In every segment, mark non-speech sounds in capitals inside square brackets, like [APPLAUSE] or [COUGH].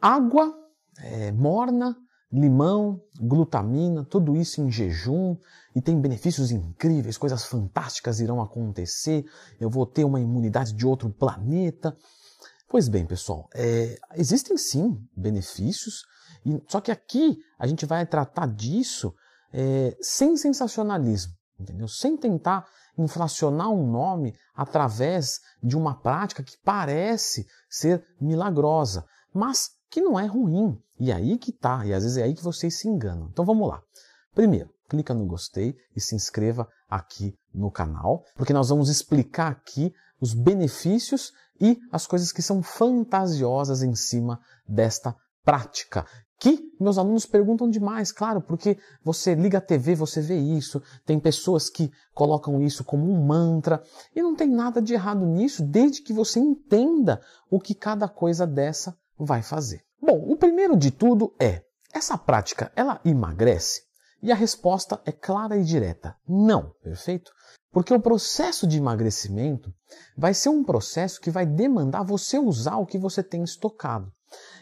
água é, morna, limão, glutamina, tudo isso em jejum e tem benefícios incríveis, coisas fantásticas irão acontecer, eu vou ter uma imunidade de outro planeta. Pois bem, pessoal, é, existem sim benefícios, e, só que aqui a gente vai tratar disso é, sem sensacionalismo, entendeu? Sem tentar inflacionar um nome através de uma prática que parece ser milagrosa, mas que não é ruim. E aí que tá, e às vezes é aí que vocês se enganam. Então vamos lá. Primeiro, clica no gostei e se inscreva aqui no canal, porque nós vamos explicar aqui os benefícios e as coisas que são fantasiosas em cima desta prática. Que meus alunos perguntam demais, claro, porque você liga a TV, você vê isso, tem pessoas que colocam isso como um mantra, e não tem nada de errado nisso, desde que você entenda o que cada coisa dessa vai fazer. Bom, o primeiro de tudo é, essa prática, ela emagrece? E a resposta é clara e direta: não, perfeito? Porque o processo de emagrecimento vai ser um processo que vai demandar você usar o que você tem estocado.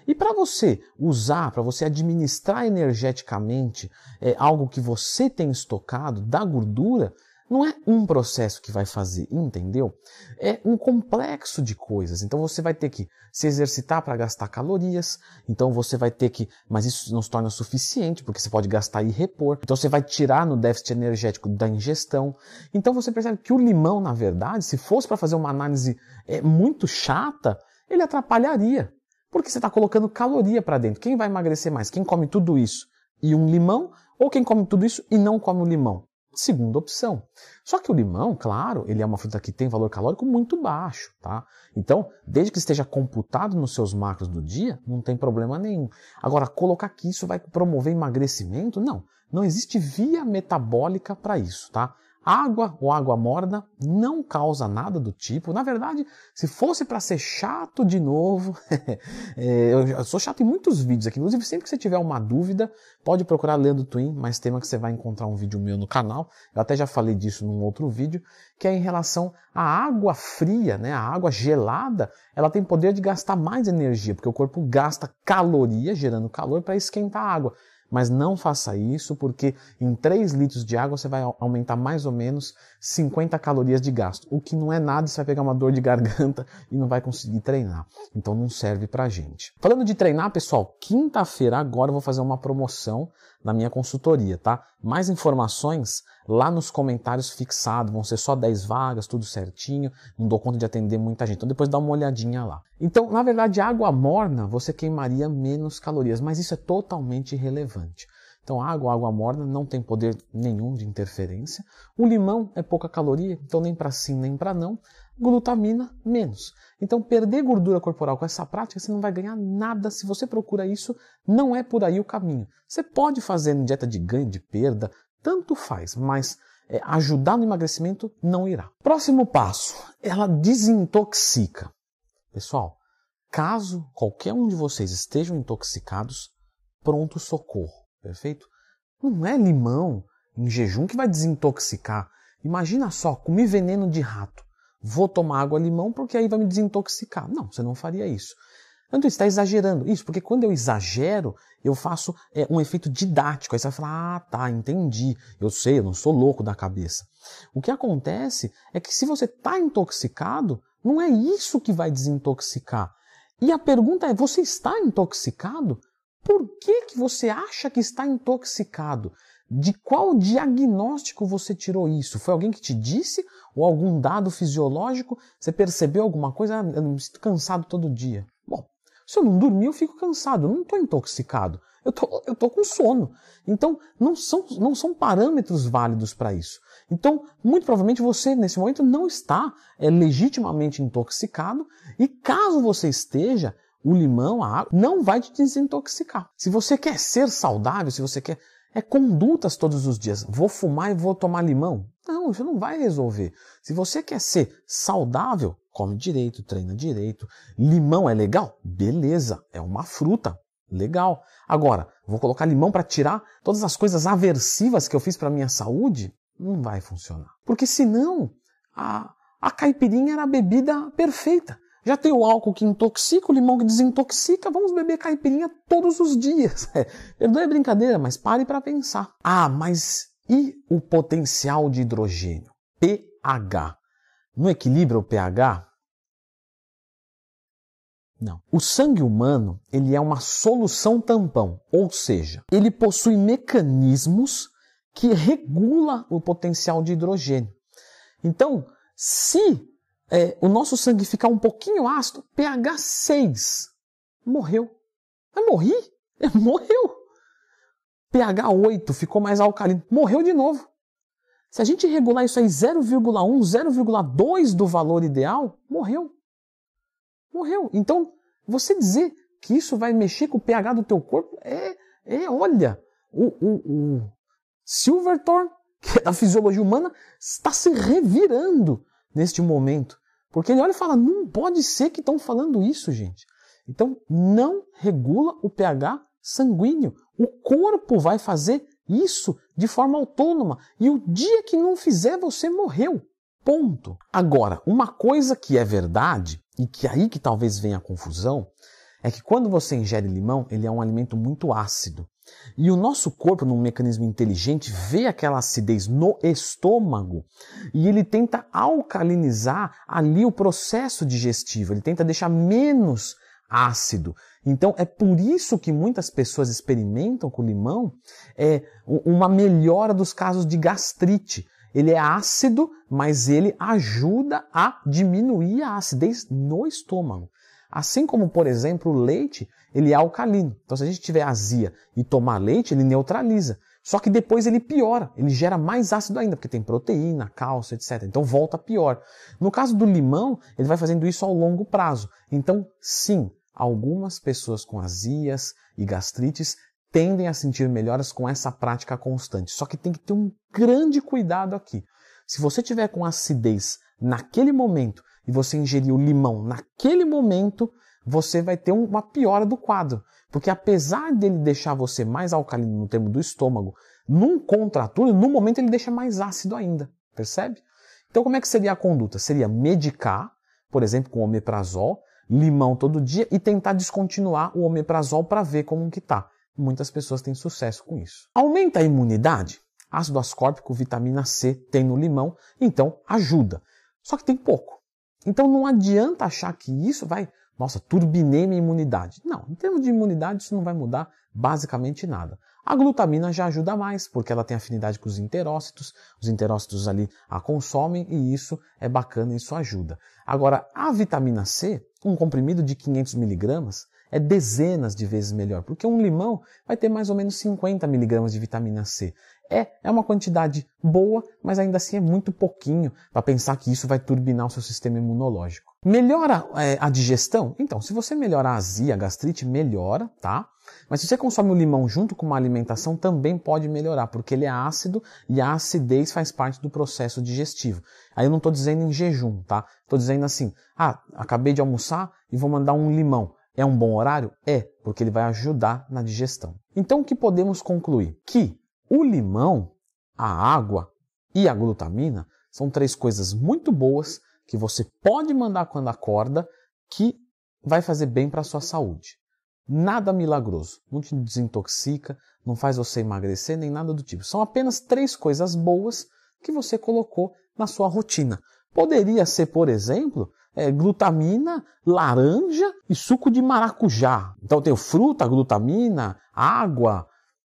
E para você usar, para você administrar energeticamente é, algo que você tem estocado da gordura, não é um processo que vai fazer, entendeu? É um complexo de coisas. Então você vai ter que se exercitar para gastar calorias, então você vai ter que, mas isso não se torna suficiente, porque você pode gastar e repor. Então você vai tirar no déficit energético da ingestão. Então você percebe que o limão, na verdade, se fosse para fazer uma análise é, muito chata, ele atrapalharia. Porque você está colocando caloria para dentro. Quem vai emagrecer mais? Quem come tudo isso e um limão? Ou quem come tudo isso e não come o limão? Segunda opção. Só que o limão, claro, ele é uma fruta que tem valor calórico muito baixo, tá? Então, desde que esteja computado nos seus macros do dia, não tem problema nenhum. Agora, colocar que isso vai promover emagrecimento, não. Não existe via metabólica para isso, tá? Água ou água morna não causa nada do tipo. Na verdade, se fosse para ser chato de novo, [LAUGHS] é, eu sou chato em muitos vídeos aqui. Inclusive, sempre que você tiver uma dúvida, pode procurar Leandro Twin, mais tema que você vai encontrar um vídeo meu no canal. Eu até já falei disso num outro vídeo, que é em relação à água fria, né? A água gelada, ela tem poder de gastar mais energia, porque o corpo gasta caloria, gerando calor, para esquentar a água. Mas não faça isso porque em 3 litros de água você vai aumentar mais ou menos 50 calorias de gasto. O que não é nada, você vai pegar uma dor de garganta [LAUGHS] e não vai conseguir treinar. Então não serve pra gente. Falando de treinar, pessoal, quinta-feira agora eu vou fazer uma promoção na minha consultoria, tá? Mais informações lá nos comentários fixados, vão ser só 10 vagas, tudo certinho, não dou conta de atender muita gente. Então depois dá uma olhadinha lá. Então, na verdade, água morna você queimaria menos calorias, mas isso é totalmente irrelevante. Então, água, água morna não tem poder nenhum de interferência. O limão é pouca caloria, então nem para sim nem para não. Glutamina, menos. Então, perder gordura corporal com essa prática, você não vai ganhar nada. Se você procura isso, não é por aí o caminho. Você pode fazer dieta de ganho, de perda, tanto faz, mas é, ajudar no emagrecimento não irá. Próximo passo, ela desintoxica. Pessoal, caso qualquer um de vocês estejam intoxicados, pronto socorro, perfeito? Não é limão em jejum que vai desintoxicar. Imagina só, comi veneno de rato vou tomar água limão porque aí vai me desintoxicar. Não, você não faria isso. Então está exagerando. Isso, porque quando eu exagero, eu faço é, um efeito didático. Aí você vai falar, ah, tá, entendi. Eu sei, eu não sou louco da cabeça. O que acontece é que se você está intoxicado, não é isso que vai desintoxicar. E a pergunta é, você está intoxicado? Por que, que você acha que está intoxicado? De qual diagnóstico você tirou isso? Foi alguém que te disse? Ou algum dado fisiológico? Você percebeu alguma coisa? Ah, eu me sinto cansado todo dia. Se eu não dormir, eu fico cansado. Eu não estou intoxicado. Eu tô, eu tô com sono. Então, não são, não são parâmetros válidos para isso. Então, muito provavelmente você, nesse momento, não está é, legitimamente intoxicado. E caso você esteja, o limão, a água, não vai te desintoxicar. Se você quer ser saudável, se você quer é condutas todos os dias. Vou fumar e vou tomar limão? Não, isso não vai resolver. Se você quer ser saudável, come direito, treina direito. Limão é legal? Beleza, é uma fruta. Legal. Agora, vou colocar limão para tirar todas as coisas aversivas que eu fiz para minha saúde? Não vai funcionar. Porque senão, a, a caipirinha era a bebida perfeita. Já tem o álcool que intoxica, o limão que desintoxica, vamos beber caipirinha todos os dias. É, [LAUGHS] perdoe a brincadeira, mas pare para pensar. Ah, mas e o potencial de hidrogênio? pH. Não equilibra o pH? Não. O sangue humano, ele é uma solução tampão, ou seja, ele possui mecanismos que regula o potencial de hidrogênio. Então, se é, o nosso sangue ficar um pouquinho ácido, pH 6, morreu. Vai morrer? É, [LAUGHS] morreu. pH 8 ficou mais alcalino, morreu de novo. Se a gente regular isso aí 0,1, 0,2 do valor ideal, morreu. Morreu. Então, você dizer que isso vai mexer com o pH do teu corpo é, é olha, o, o, o Silverthorne, que é da fisiologia humana, está se revirando neste momento. Porque ele olha e fala: não pode ser que estão falando isso, gente. Então, não regula o pH sanguíneo. O corpo vai fazer isso de forma autônoma. E o dia que não fizer, você morreu. Ponto. Agora, uma coisa que é verdade, e que aí que talvez venha a confusão, é que quando você ingere limão, ele é um alimento muito ácido. E o nosso corpo, num mecanismo inteligente, vê aquela acidez no estômago e ele tenta alcalinizar ali o processo digestivo, ele tenta deixar menos ácido. Então é por isso que muitas pessoas experimentam com limão é, uma melhora dos casos de gastrite. Ele é ácido, mas ele ajuda a diminuir a acidez no estômago. Assim como, por exemplo, o leite, ele é alcalino. Então, se a gente tiver azia e tomar leite, ele neutraliza. Só que depois ele piora, ele gera mais ácido ainda, porque tem proteína, cálcio, etc. Então volta pior. No caso do limão, ele vai fazendo isso ao longo prazo. Então, sim, algumas pessoas com azias e gastrites tendem a sentir melhoras com essa prática constante. Só que tem que ter um grande cuidado aqui. Se você tiver com acidez naquele momento e você ingerir o limão naquele momento, você vai ter uma piora do quadro. Porque apesar dele deixar você mais alcalino no termo do estômago, num contraturno, no momento ele deixa mais ácido ainda. Percebe? Então como é que seria a conduta? Seria medicar, por exemplo, com omeprazol, limão todo dia e tentar descontinuar o omeprazol para ver como que tá. Muitas pessoas têm sucesso com isso. Aumenta a imunidade? Ácido ascórbico, vitamina C tem no limão, então ajuda. Só que tem pouco. Então não adianta achar que isso vai, nossa, turbinei minha imunidade. Não, em termos de imunidade isso não vai mudar basicamente nada. A glutamina já ajuda mais, porque ela tem afinidade com os enterócitos, os enterócitos ali a consomem e isso é bacana, isso ajuda. Agora, a vitamina C, um comprimido de 500 miligramas, é dezenas de vezes melhor, porque um limão vai ter mais ou menos 50 miligramas de vitamina C. É, é uma quantidade boa, mas ainda assim é muito pouquinho para pensar que isso vai turbinar o seu sistema imunológico. Melhora é, a digestão? Então, se você melhorar a azia, a gastrite, melhora, tá? Mas se você consome o limão junto com uma alimentação, também pode melhorar, porque ele é ácido e a acidez faz parte do processo digestivo. Aí eu não estou dizendo em jejum, tá? Estou dizendo assim, ah, acabei de almoçar e vou mandar um limão. É um bom horário? É, porque ele vai ajudar na digestão. Então o que podemos concluir? Que o limão, a água e a glutamina são três coisas muito boas que você pode mandar quando acorda que vai fazer bem para a sua saúde. Nada milagroso, não te desintoxica, não faz você emagrecer nem nada do tipo. São apenas três coisas boas que você colocou na sua rotina. Poderia ser, por exemplo, é, glutamina, laranja e suco de maracujá. Então tem fruta, glutamina, água,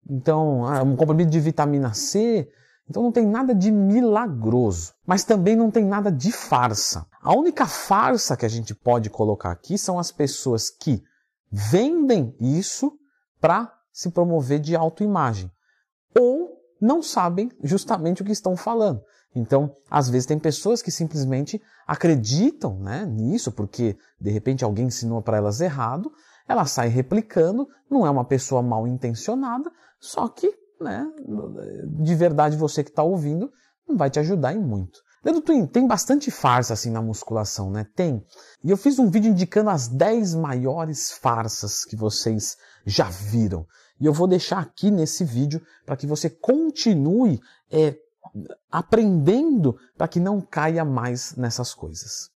então ah, um comprimido de vitamina C. Então não tem nada de milagroso, mas também não tem nada de farsa. A única farsa que a gente pode colocar aqui são as pessoas que vendem isso para se promover de autoimagem ou não sabem justamente o que estão falando. Então, às vezes tem pessoas que simplesmente acreditam né, nisso, porque de repente alguém ensinou para elas errado, ela sai replicando, não é uma pessoa mal intencionada, só que, né, de verdade você que está ouvindo, não vai te ajudar em muito. Dedo Twin, tem bastante farsa assim na musculação, né? Tem. E eu fiz um vídeo indicando as 10 maiores farsas que vocês já viram. E eu vou deixar aqui nesse vídeo para que você continue é, aprendendo para que não caia mais nessas coisas.